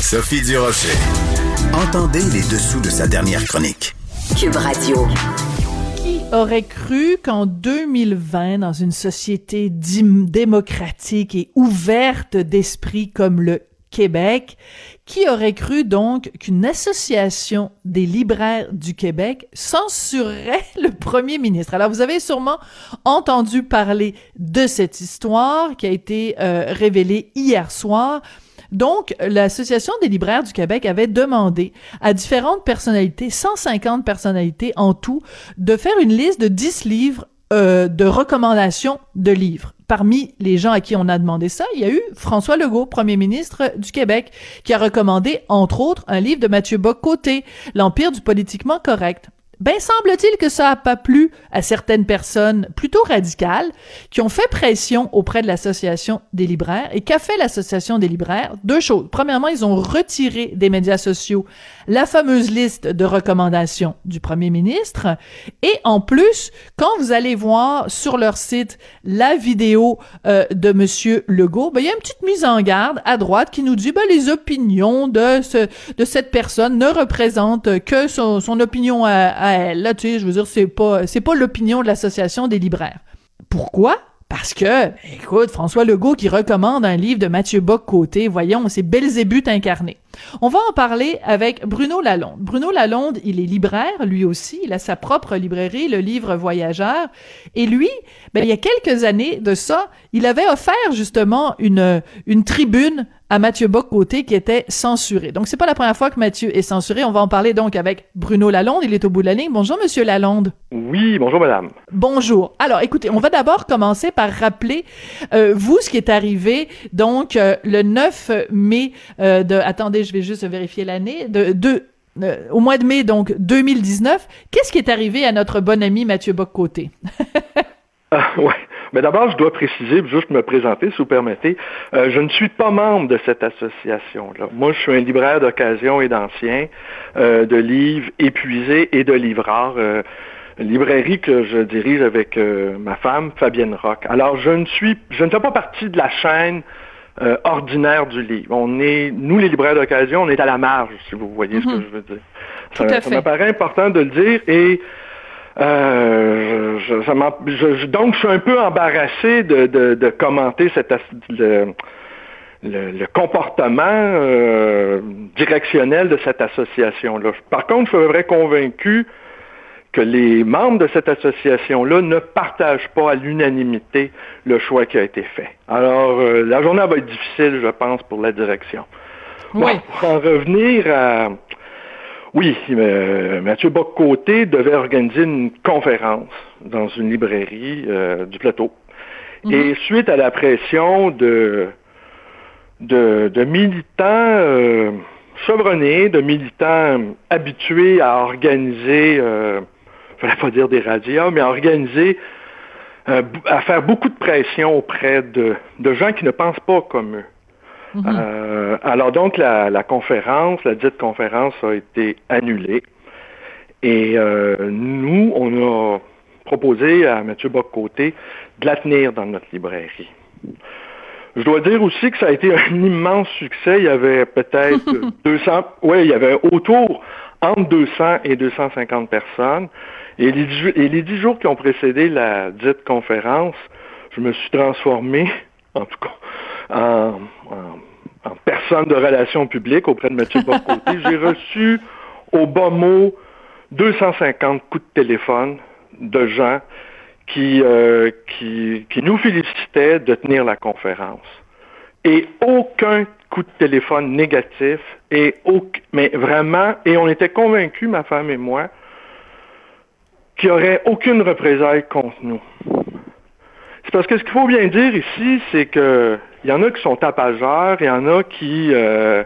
Sophie Durocher. Entendez les dessous de sa dernière chronique. Cube Radio. Qui aurait cru qu'en 2020, dans une société démocratique et ouverte d'esprit comme le Québec, qui aurait cru donc qu'une association des libraires du Québec censurerait le premier ministre? Alors, vous avez sûrement entendu parler de cette histoire qui a été euh, révélée hier soir. Donc, l'Association des libraires du Québec avait demandé à différentes personnalités, 150 personnalités en tout, de faire une liste de 10 livres euh, de recommandations de livres. Parmi les gens à qui on a demandé ça, il y a eu François Legault, premier ministre du Québec, qui a recommandé, entre autres, un livre de Mathieu Bock-Côté, L'Empire du politiquement correct. Ben, semble-t-il que ça a pas plu à certaines personnes plutôt radicales qui ont fait pression auprès de l'Association des libraires. Et qu'a fait l'Association des libraires? Deux choses. Premièrement, ils ont retiré des médias sociaux la fameuse liste de recommandations du premier ministre. Et en plus, quand vous allez voir sur leur site la vidéo euh, de Monsieur Legault, ben, il y a une petite mise en garde à droite qui nous dit ben, les opinions de, ce, de cette personne ne représentent que son, son opinion à, elle. Là, tu sais, je veux dire, c'est pas, c'est pas l'opinion de l'association des libraires. Pourquoi? Parce que, écoute, François Legault qui recommande un livre de Mathieu Bock-Côté, voyons, c'est Belzébuth incarné. On va en parler avec Bruno Lalonde. Bruno Lalonde, il est libraire, lui aussi, il a sa propre librairie, le livre Voyageur, et lui, ben, il y a quelques années de ça, il avait offert justement une, une tribune à Mathieu Bock-Côté qui était censuré. Donc, c'est pas la première fois que Mathieu est censuré. On va en parler donc avec Bruno Lalonde. Il est au bout de la ligne. Bonjour, Monsieur Lalonde. Oui, bonjour, madame. Bonjour. Alors, écoutez, on va d'abord commencer par rappeler, euh, vous, ce qui est arrivé, donc, euh, le 9 mai euh, de... Attendez, je vais juste vérifier l'année. De, de au mois de mai, donc, 2019. Qu'est-ce qui est arrivé à notre bon ami Mathieu Bock-Côté? ah, ouais. Mais d'abord, je dois préciser, juste me présenter, si vous permettez, euh, je ne suis pas membre de cette association-là. Moi, je suis un libraire d'occasion et d'anciens, euh, de livres épuisés et de livres rares. Euh, librairie que je dirige avec ma femme, Fabienne Rock. Alors, je ne suis, je ne fais pas partie de la chaîne ordinaire du livre. On est, nous les libraires d'occasion, on est à la marge, si vous voyez ce que mhm. je veux dire. Ça, ça m'apparaît important de le dire et euh, je, donc, je suis un peu embarrassé de, de, commenter cette, le, le, comportement euh, directionnel de cette association-là. Par contre, je suis vrai convaincu que les membres de cette association-là ne partagent pas à l'unanimité le choix qui a été fait. Alors, euh, la journée va être difficile, je pense, pour la direction. Oui. pour en revenir à, oui, euh, Mathieu Bock-Côté devait organiser une conférence dans une librairie euh, du plateau. Mhm. Et suite à la pression de, de, militants euh, chevronnés, de militants habitués à organiser, euh, ne fallait pas dire des radios, mais à organiser, à faire beaucoup de pression auprès de, de gens qui ne pensent pas comme eux. Mhm. Euh, alors donc la, conférence, la dite conférence a été annulée. Et euh, nous, on a proposé à M. Boccoté de la tenir dans notre librairie. Je dois dire aussi que ça a été un immense succès. Il y avait peut-être 200, oui, il y avait autour entre 200 et 250 personnes. Et les, et les dix jours qui ont précédé la dite conférence, je me suis transformé, en tout cas, en, personne de relations publiques auprès de Mathieu Bocoté. J'ai reçu au bas mot 250 coups de téléphone de gens qui, euh, qui, qui nous félicitaient de tenir la conférence. Et aucun coup de téléphone négatif, et mais vraiment, et on était convaincus, ma femme et moi, qu'il n'y aurait aucune représailles contre nous. C'est parce que ce qu'il faut bien dire ici, c'est que il y en a qui sont tapageurs, il y en a qui, euh,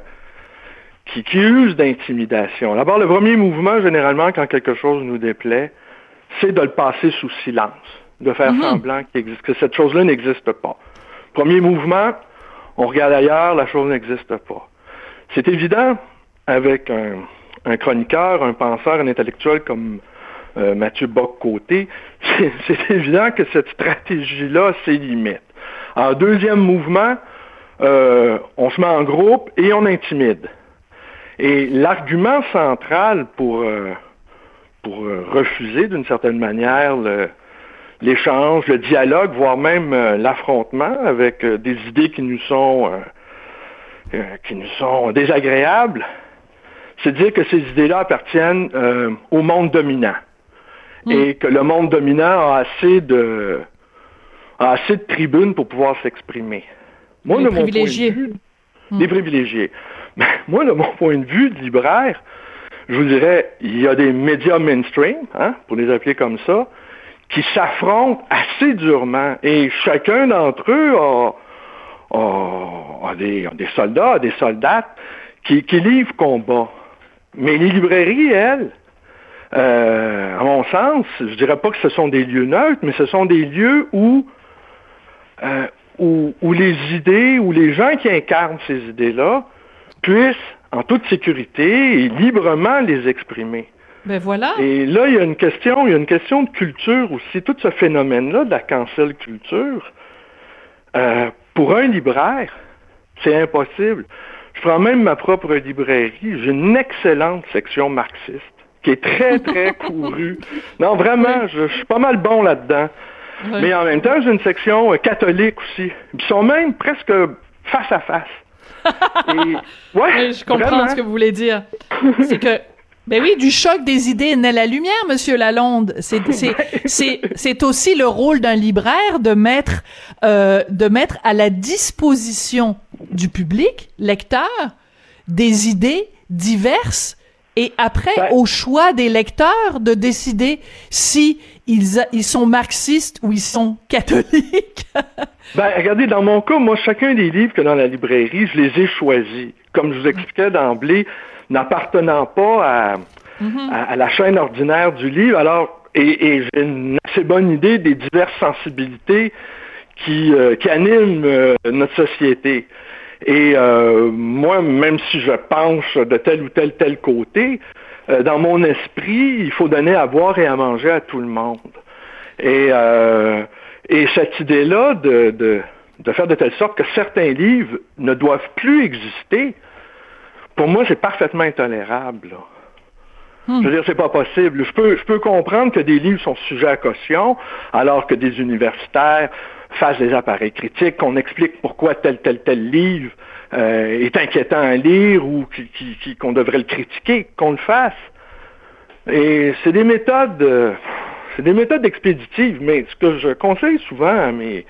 qui, usent d'intimidation. D'abord, le premier mouvement, généralement, quand quelque chose nous déplaît, c'est de le passer sous silence, de faire mhm. semblant que cette chose-là n'existe pas. Premier mouvement, on regarde ailleurs, la chose n'existe pas. C'est évident avec un, un, chroniqueur, un penseur, un intellectuel comme euh, Mathieu Bock-Côté, c'est évident que cette stratégie-là a ses limites. En deuxième mouvement, euh, on se met en groupe et on intimide. Et l'argument central pour, euh, pour refuser d'une certaine manière l'échange, le, dialogue, voire même l'affrontement avec des idées qui nous sont qui nous sont désagréables, c'est dire que ces idées-là appartiennent au monde dominant. Hmm. Et que le monde dominant a assez de a assez de tribunes pour pouvoir s'exprimer. Moi, les de privilégiés. Mon point de vue, Les privilégiés. moi, de mon point de vue de libraire, je vous dirais, il y a des médias mainstream, hein, pour les appeler comme ça, qui s'affrontent assez durement. Et chacun d'entre eux a, des, soldats, des soldates qui, qui livrent combat. Mais les librairies, elles, euh, à mon sens, je dirais pas que ce sont des lieux neutres, mais ce sont des lieux où euh, où, les idées, où les gens qui incarnent ces idées-là puissent, en toute sécurité et librement les exprimer. Ben voilà. Et là, il y a une question, il y a une question de culture aussi. Tout ce phénomène-là de la cancel culture, euh, pour un libraire, c'est impossible. Je prends même ma propre librairie. J'ai une excellente section marxiste qui est très, très courue. Non, vraiment, je suis pas mal bon là-dedans. Mais en même temps, j'ai une section euh, catholique aussi. Ils sont même presque face à face. ouais, je comprends ce que vous voulez dire. C'est que ben oui, du choc des idées naît la lumière, Monsieur Lalonde. C'est c'est aussi le rôle d'un libraire de mettre euh, de mettre à la disposition du public lecteur des idées diverses et après ben au choix des lecteurs de décider si ils, ils sont marxistes ou ils sont catholiques. ben, regardez, dans mon cas, moi, chacun des livres que dans la librairie, je les ai choisis. Comme je vous expliquais d'emblée, n'appartenant pas mm-hmm. à, la chaîne ordinaire du livre. Alors, et, j'ai une assez bonne idée des diverses sensibilités qui, euh, qui animent euh, notre société. Et euh, moi, même si je penche de tel ou tel tel côté, euh, dans mon esprit, il faut donner à boire et à manger à tout le monde. Et, euh, et cette idée-là de, de, de, faire de telle sorte que certains livres ne doivent plus exister, pour moi, c'est parfaitement intolérable. Hmm. Je veux dire, c'est pas possible. Je peux, je peux comprendre que des livres sont sujets à caution, alors que des universitaires fassent des appareils critiques, qu'on explique pourquoi tel, tel, tel livre euh, est inquiétant à lire ou qu'on devrait le critiquer, qu'on le fasse. Et c'est des méthodes, euh, c'est des méthodes expéditives, mais ce que je conseille souvent à mes,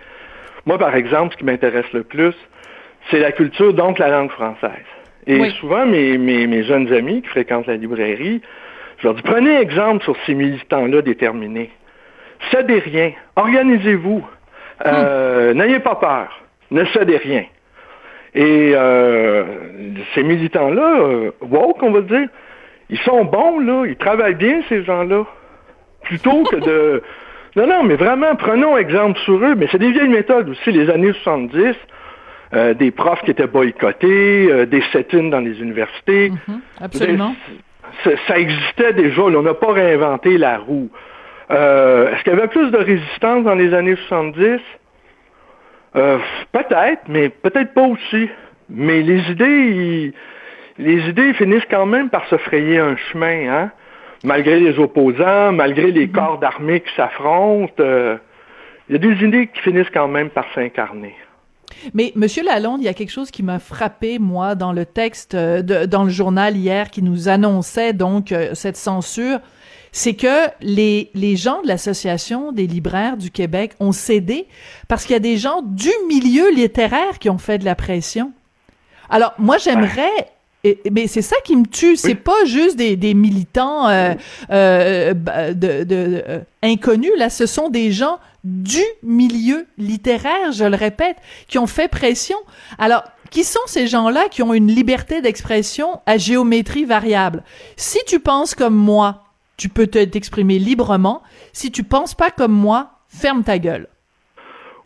moi par exemple, ce qui m'intéresse le plus, c'est la culture, donc la langue française. Et souvent, mes, mes, mes, jeunes amis qui fréquentent la librairie, je leur dis, prenez exemple sur ces militants-là déterminés. Cédez rien, organisez-vous, euh, hmm. n'ayez pas peur, ne cédez rien. Et euh, ces militants-là, euh, woke, on va dire, ils sont bons, là, ils travaillent bien, ces gens-là. Plutôt que de... Non, non, mais vraiment, prenons exemple sur eux. Mais c'est des vieilles méthodes aussi, les années 70. Euh, des profs qui étaient boycottés, des set-ins dans les universités. Mhm, absolument. Ça, existait déjà, on n'a pas réinventé la roue. Euh, est-ce qu'il y avait plus de résistance dans les années 70? Euh, peut-être, mais peut-être pas aussi. Mais les idées, les idées finissent quand même par se frayer un chemin, hein? Malgré les opposants, malgré les mhm. corps d'armée qui s'affrontent, euh, il y a des idées qui finissent quand même par s'incarner. Mais Monsieur Lalonde, il y a quelque chose qui m'a frappé moi dans le texte, de, dans le journal hier, qui nous annonçait donc cette censure c'est que les, les gens de l'Association des libraires du Québec ont cédé parce qu'il y a des gens du milieu littéraire qui ont fait de la pression. Alors, moi, j'aimerais mais c'est ça qui me tue, c'est pas juste des, des militants euh, euh, de, de euh, inconnus là, ce sont des gens du milieu littéraire, je le répète, qui ont fait pression. Alors, qui sont ces gens-là qui ont une liberté d'expression à géométrie variable? Si tu penses comme moi tu peux t'exprimer librement. Si tu penses pas comme moi, ferme ta gueule.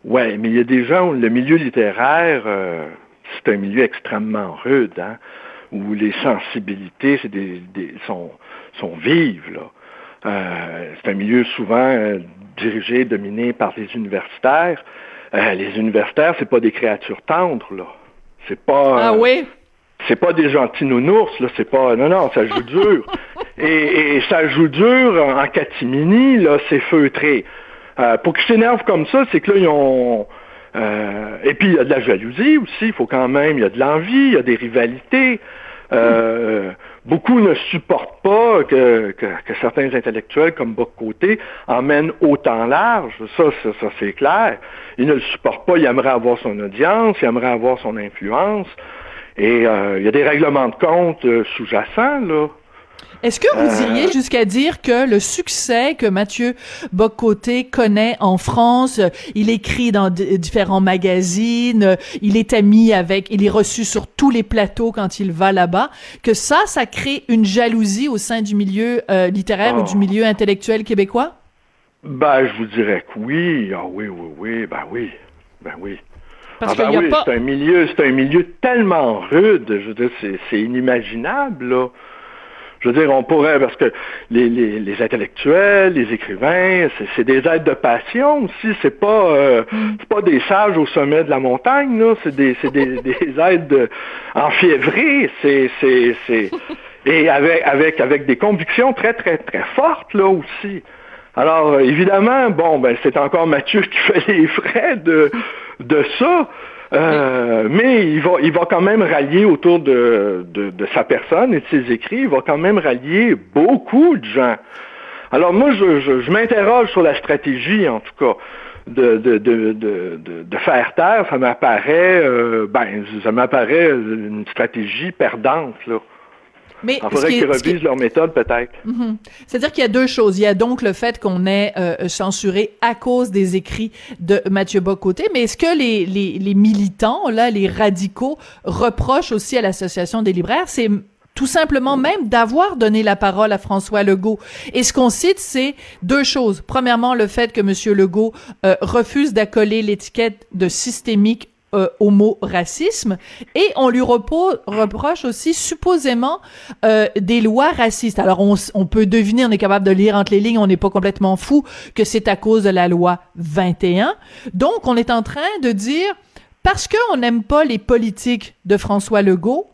Ouais, mais il y a des gens où le milieu littéraire, euh, c'est un milieu extrêmement rude, hein, où les sensibilités sont, vives. Là. Euh, c'est un milieu souvent euh, dirigé, dominé par les universitaires. les universitaires, c'est pas des créatures tendres, là. C'est pas. Ah oui? C'est pas des gentils nounours, là, c'est pas. Non, non, ça joue dur. et, ça joue dur en catimini, là, c'est feutré. Euh, pour qu'ils s'énervent comme ça, c'est que là, ils ont. Euh, et puis il y a de la jalousie aussi, il faut quand même, il y a de l'envie, il y a des rivalités. Euh, beaucoup ne supportent pas que, que, certains intellectuels comme Boc-Côté emmènent autant large. Ça, ça, ça c'est clair. Ils ne le supportent pas. Ils aimeraient avoir son audience, ils aimeraient avoir son influence. Et euh, il y a des règlements de compte euh, sous-jacents, là. Est-ce que vous euh, diriez jusqu'à dire que le succès que Mathieu Bocoté connaît en France, il écrit dans différents magazines, il est ami avec, il est reçu sur tous les plateaux quand il va là-bas, que ça, ça crée une jalousie au sein du milieu littéraire ou du oh. milieu intellectuel québécois? Ben, je vous dirais que oui. Ah oui, oui, oui, ben oui. Ben oui. Parce ah ben oui, c'est un milieu, c'est un milieu tellement rude. Je veux dire, c'est inimaginable, là. Je veux dire, on pourrait, parce que les, les, les intellectuels, les écrivains, c'est des aides de passion aussi. C'est pas, euh, mm. pas des sages au sommet de la montagne, là. C'est des, des, des aides enfiévrées. C'est, c'est, c'est, et avec, avec, avec des convictions très, très, très fortes, là aussi. Alors, évidemment, bon, ben, c'est encore Mathieu qui fait les frais de, de ça. Euh, mais il va, il va quand même rallier autour de, de, sa personne et de ses écrits, il va quand même rallier beaucoup de gens. Alors moi, je, je, m'interroge sur la stratégie, en tout cas, de, de, de, de, de faire taire. Ça m'apparaît, euh, ben, ça m'apparaît une stratégie perdante, là. Mais Il faudrait qu'ils revisent leur méthode, peut-être. Mhm. C'est-à-dire qu'il y a deux choses. Il y a donc le fait qu'on ait euh, censuré à cause des écrits de Mathieu Bocoté, mais est-ce que les, les, les, militants, là, les radicaux, reprochent aussi à l'Association des libraires? C'est tout simplement même d'avoir donné la parole à François Legault. Et ce qu'on cite, c'est deux choses. Premièrement, le fait que M. Legault euh, refuse d'accoler l'étiquette de systémique euh, au mot racisme et on lui reproche aussi supposément euh, des lois racistes. Alors on, on, peut deviner, on est capable de lire entre les lignes, on n'est pas complètement fou que c'est à cause de la loi 21. Donc on est en train de dire parce qu'on n'aime pas les politiques de François Legault,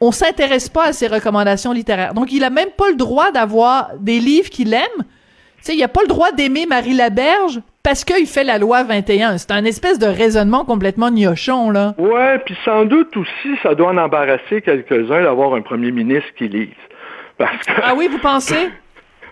on s'intéresse pas à ses recommandations littéraires. Donc il a même pas le droit d'avoir des livres qu'il aime. Tu sais, il a pas le droit d'aimer Marie Laberge parce qu'il fait la loi 21. C'est un espèce de raisonnement complètement gnochon, là. Ouais, puis sans doute aussi, ça doit en embarrasser quelques-uns d'avoir un premier ministre qui lise. Parce que... Ah oui, vous pensez?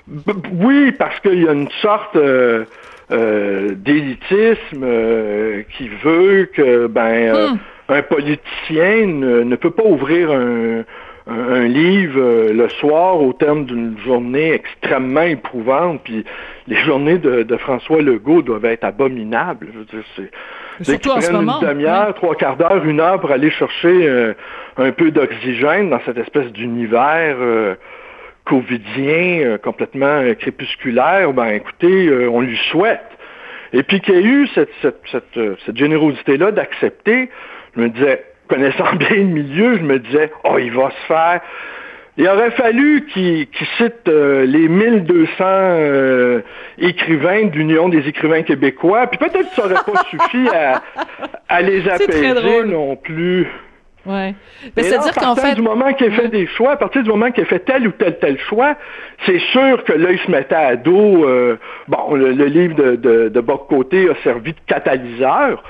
oui, parce qu'il y a une sorte euh, euh, d'élitisme euh, qui veut que, ben, hmm. un politicien ne, peut pas ouvrir un, un, livre euh, le soir au terme d'une journée extrêmement éprouvante, puis les journées de, François Legault doivent être abominables. Je veux dire, c'est Surtout en ce moment. Une demi-heure, trois quarts d'heure, une heure pour aller chercher euh, un peu d'oxygène dans cette espèce d'univers euh, covidien complètement crépusculaire. Ben écoutez, on lui souhaite. Et puis qu'il y ait eu cette, cette, cette, cette générosité-là d'accepter, je me disais, connaissant bien le milieu, je me disais, oh, il va se faire. Il aurait fallu qu'il cite euh, les 1200 euh, écrivains de l'Union des écrivains québécois, puis peut-être que ça n'aurait pas suffi à, les apaiser non plus. Ouais. Mais c'est-à-dire qu'en fait. du moment qu'il a fait des choix, à partir du moment qu'il a fait tel ou tel tel choix, c'est sûr que là, il se mettait à dos. Euh, bon, le, livre de, de, de Côté a servi de catalyseur.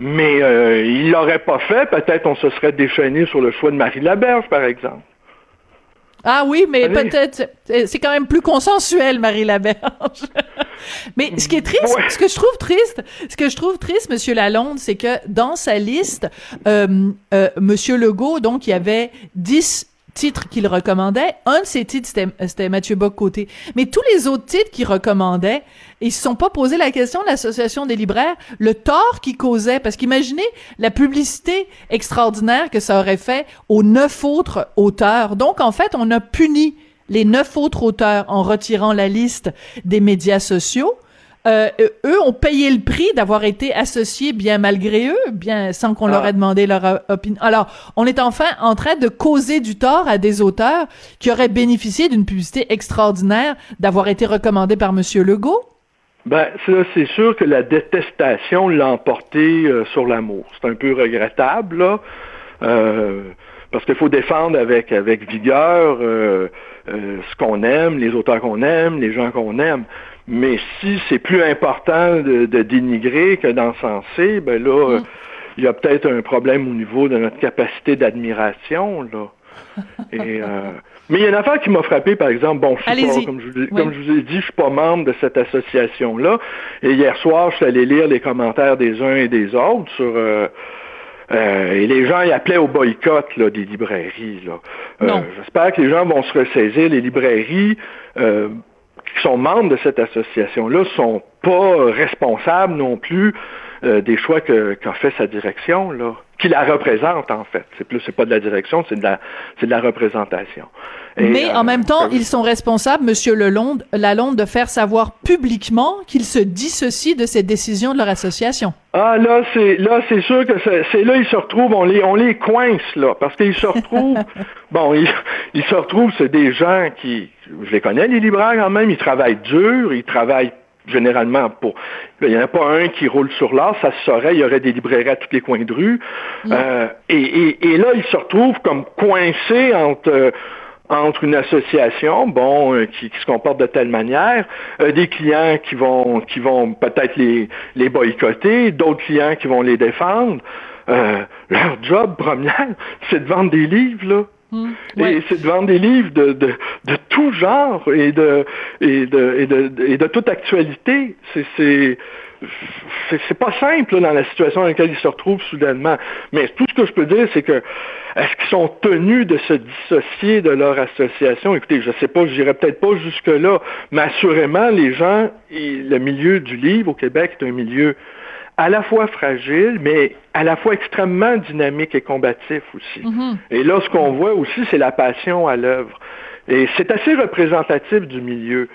Mais euh, il l'aurait pas fait, peut-être on se serait déchaîné sur le choix de Marie Laberge, par exemple. Ah oui, mais peut-être euh, c'est quand même plus consensuel, Marie Laberge. mais ce qui est triste, ce que je trouve triste, ce que je trouve triste, Monsieur Lalonde, c'est que dans sa liste, euh, euh, Monsieur Legault, donc il y avait 10 titres qu'il recommandait. Un de ces titres, c'était Mathieu Bock-Côté. Mais tous les autres titres qu'il recommandait, ils se sont pas posé la question de l'association des libraires, le tort qu'il causait. Parce qu'imaginez la publicité extraordinaire que ça aurait fait aux neuf autres auteurs. Donc, en fait, on a puni les neuf autres auteurs en retirant la liste des médias sociaux. Euh, eux ont payé le prix d'avoir été associés bien malgré eux, bien sans qu'on leur ait ah. demandé leur euh, opinion. Alors, on est enfin en train de causer du tort à des auteurs qui auraient bénéficié d'une publicité extraordinaire d'avoir été recommandés par Monsieur Legault. Ben, c'est sûr que la détestation l'a emporté euh, sur l'amour. C'est un peu regrettable, là. parce qu'il faut défendre avec, avec vigueur ce qu'on aime, les auteurs qu'on aime, les gens qu'on aime. Mais si c'est plus important de, dénigrer que d'encenser, ben là, mm. il y a peut-être un problème au niveau de notre capacité d'admiration, là. Et, euh, mais il y a une affaire qui m'a frappé, par exemple. Bon, je suis pas, comme, je, comme je vous ai dit, je suis pas membre de cette association-là. Et hier soir, je suis allé lire les commentaires des uns et des autres sur. Euh, euh, et les gens y appelaient au boycott là, des librairies. Là. J'espère que les gens vont se ressaisir. Les librairies, qui sont membres de cette association-là sont pas responsables non plus euh, des choix qu'a fait sa direction, là, qui la représente en fait. C'est plus, c'est pas de la direction, c'est de la, c'est de la représentation. Mais en euh, même temps, ils sont responsables, Monsieur Lalonde, Lalonde, de faire savoir publiquement qu'ils se dissocient de cette décision de leur association. Ah là, c'est là, c'est sûr que c'est là ils se retrouvent, on les on les coince là, parce qu'ils se retrouvent. bon, ils, ils se retrouvent, c'est des gens qui, je les connais les libraires quand même, ils travaillent dur, ils travaillent généralement pour. Il n'y en a pas un qui roule sur l'or, ça se saurait, il y aurait des librairies à tous les coins de rue. Euh, et, là, ils se retrouvent comme coincés entre. Euh, entre une association, bon, euh, qui, se comporte de telle manière, des clients qui vont qui vont peut-être les, les boycotter, d'autres clients qui vont les défendre. leur job premier, c'est de vendre des livres, là. Hmm. Et c'est de vendre des livres de, de, de tout genre et de, et de, et de, et de toute actualité. C'est, c'est, c'est pas simple dans la situation dans laquelle ils se retrouvent soudainement. Mais tout ce que je peux dire, c'est que est-ce qu'ils sont tenus de se dissocier de leur association? Écoutez, je sais pas, je n'irai peut-être pas jusque-là, mais assurément, les gens, et le milieu du livre au Québec est un milieu à la fois fragile, mais à la fois extrêmement dynamique et combatif aussi. Mm-hmm. Et là, ce qu'on voit aussi, c'est la passion à l'œuvre. Et c'est assez représentatif du milieu.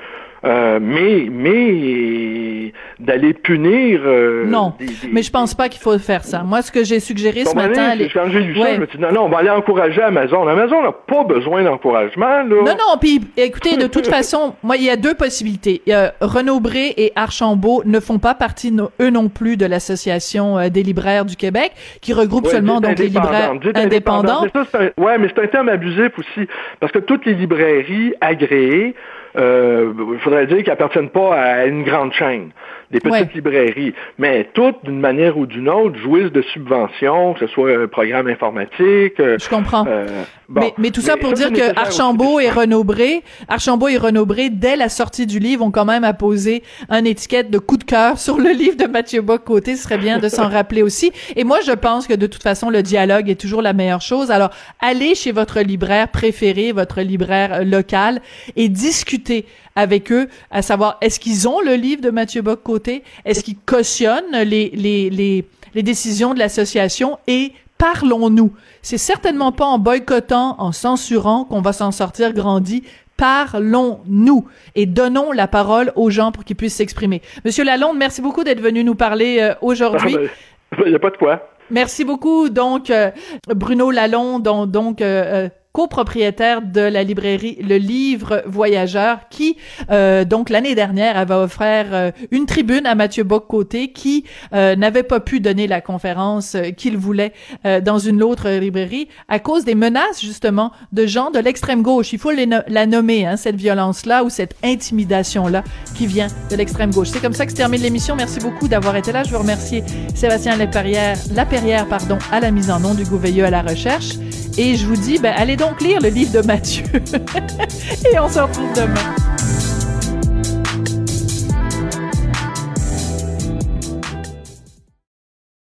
Euh, mais mais d'aller punir. Euh, non, mais je pense pas qu'il faut faire ça. Moi, ce que j'ai suggéré ce matin, quand j'ai lu ça, je me suis dit non, non, on va aller encourager Amazon. Amazon n'a pas besoin d'encouragement. Non, non. Puis écoutez, de toute façon, moi, il y a deux possibilités. Renaud Bré et Archambault ne font pas partie eux non plus de l'association euh, des libraires du Québec, qui regroupe seulement donc les libraires indépendants. ouais, mais c'est un terme abusif aussi, parce que toutes les librairies agréées euh, il faudrait dire qu'ils appartiennent pas à une grande chaîne des petites librairies, mais toutes, d'une manière ou d'une autre, jouissent de subventions, que ce soit un programme informatique. Euh, Je comprends. Euh, mais, mais, tout ça pour dire que Archambault et Renaud-Bré, Archambault et Renaud-Bré, dès la sortie du livre, ont quand même apposé un étiquette de coup de cœur sur le livre de Mathieu Bock-Côté. Ce serait bien de s'en rappeler aussi. Et moi, je pense que de toute façon, le dialogue est toujours la meilleure chose. Alors, allez chez votre libraire préféré, votre libraire euh, local, et discutez avec eux, à savoir, est-ce qu'ils ont le livre de Mathieu Bock-Côté? Est-ce qu'ils cautionnent les, les, les, les décisions de l'association? Et parlons-nous. C'est certainement pas en boycottant, en censurant qu'on va s'en sortir grandi. Parlons-nous et donnons la parole aux gens pour qu'ils puissent s'exprimer. Monsieur Lalonde, merci beaucoup d'être venu nous parler euh, aujourd'hui. Il n'y a pas de quoi. Merci beaucoup, donc, euh, Bruno Lalonde, donc, euh, copropriétaire de la librairie Le Livre Voyageur, qui euh, donc l'année dernière avait offert euh, une tribune à Mathieu Bock-Côté, qui euh, n'avait pas pu donner la conférence qu'il voulait dans une autre librairie à cause des menaces justement de gens de l'extrême gauche. Il faut la nommer hein, cette violence-là ou cette intimidation-là qui vient de l'extrême gauche. C'est comme ça que se termine l'émission. Merci beaucoup d'avoir été là. Je veux remercier Sébastien Laperrière, Laperrière pardon, à la mise en onde, du Veilleux à la recherche. Et je vous dis, ben, allez donc lire le livre de Mathieu. Et on se retrouve demain.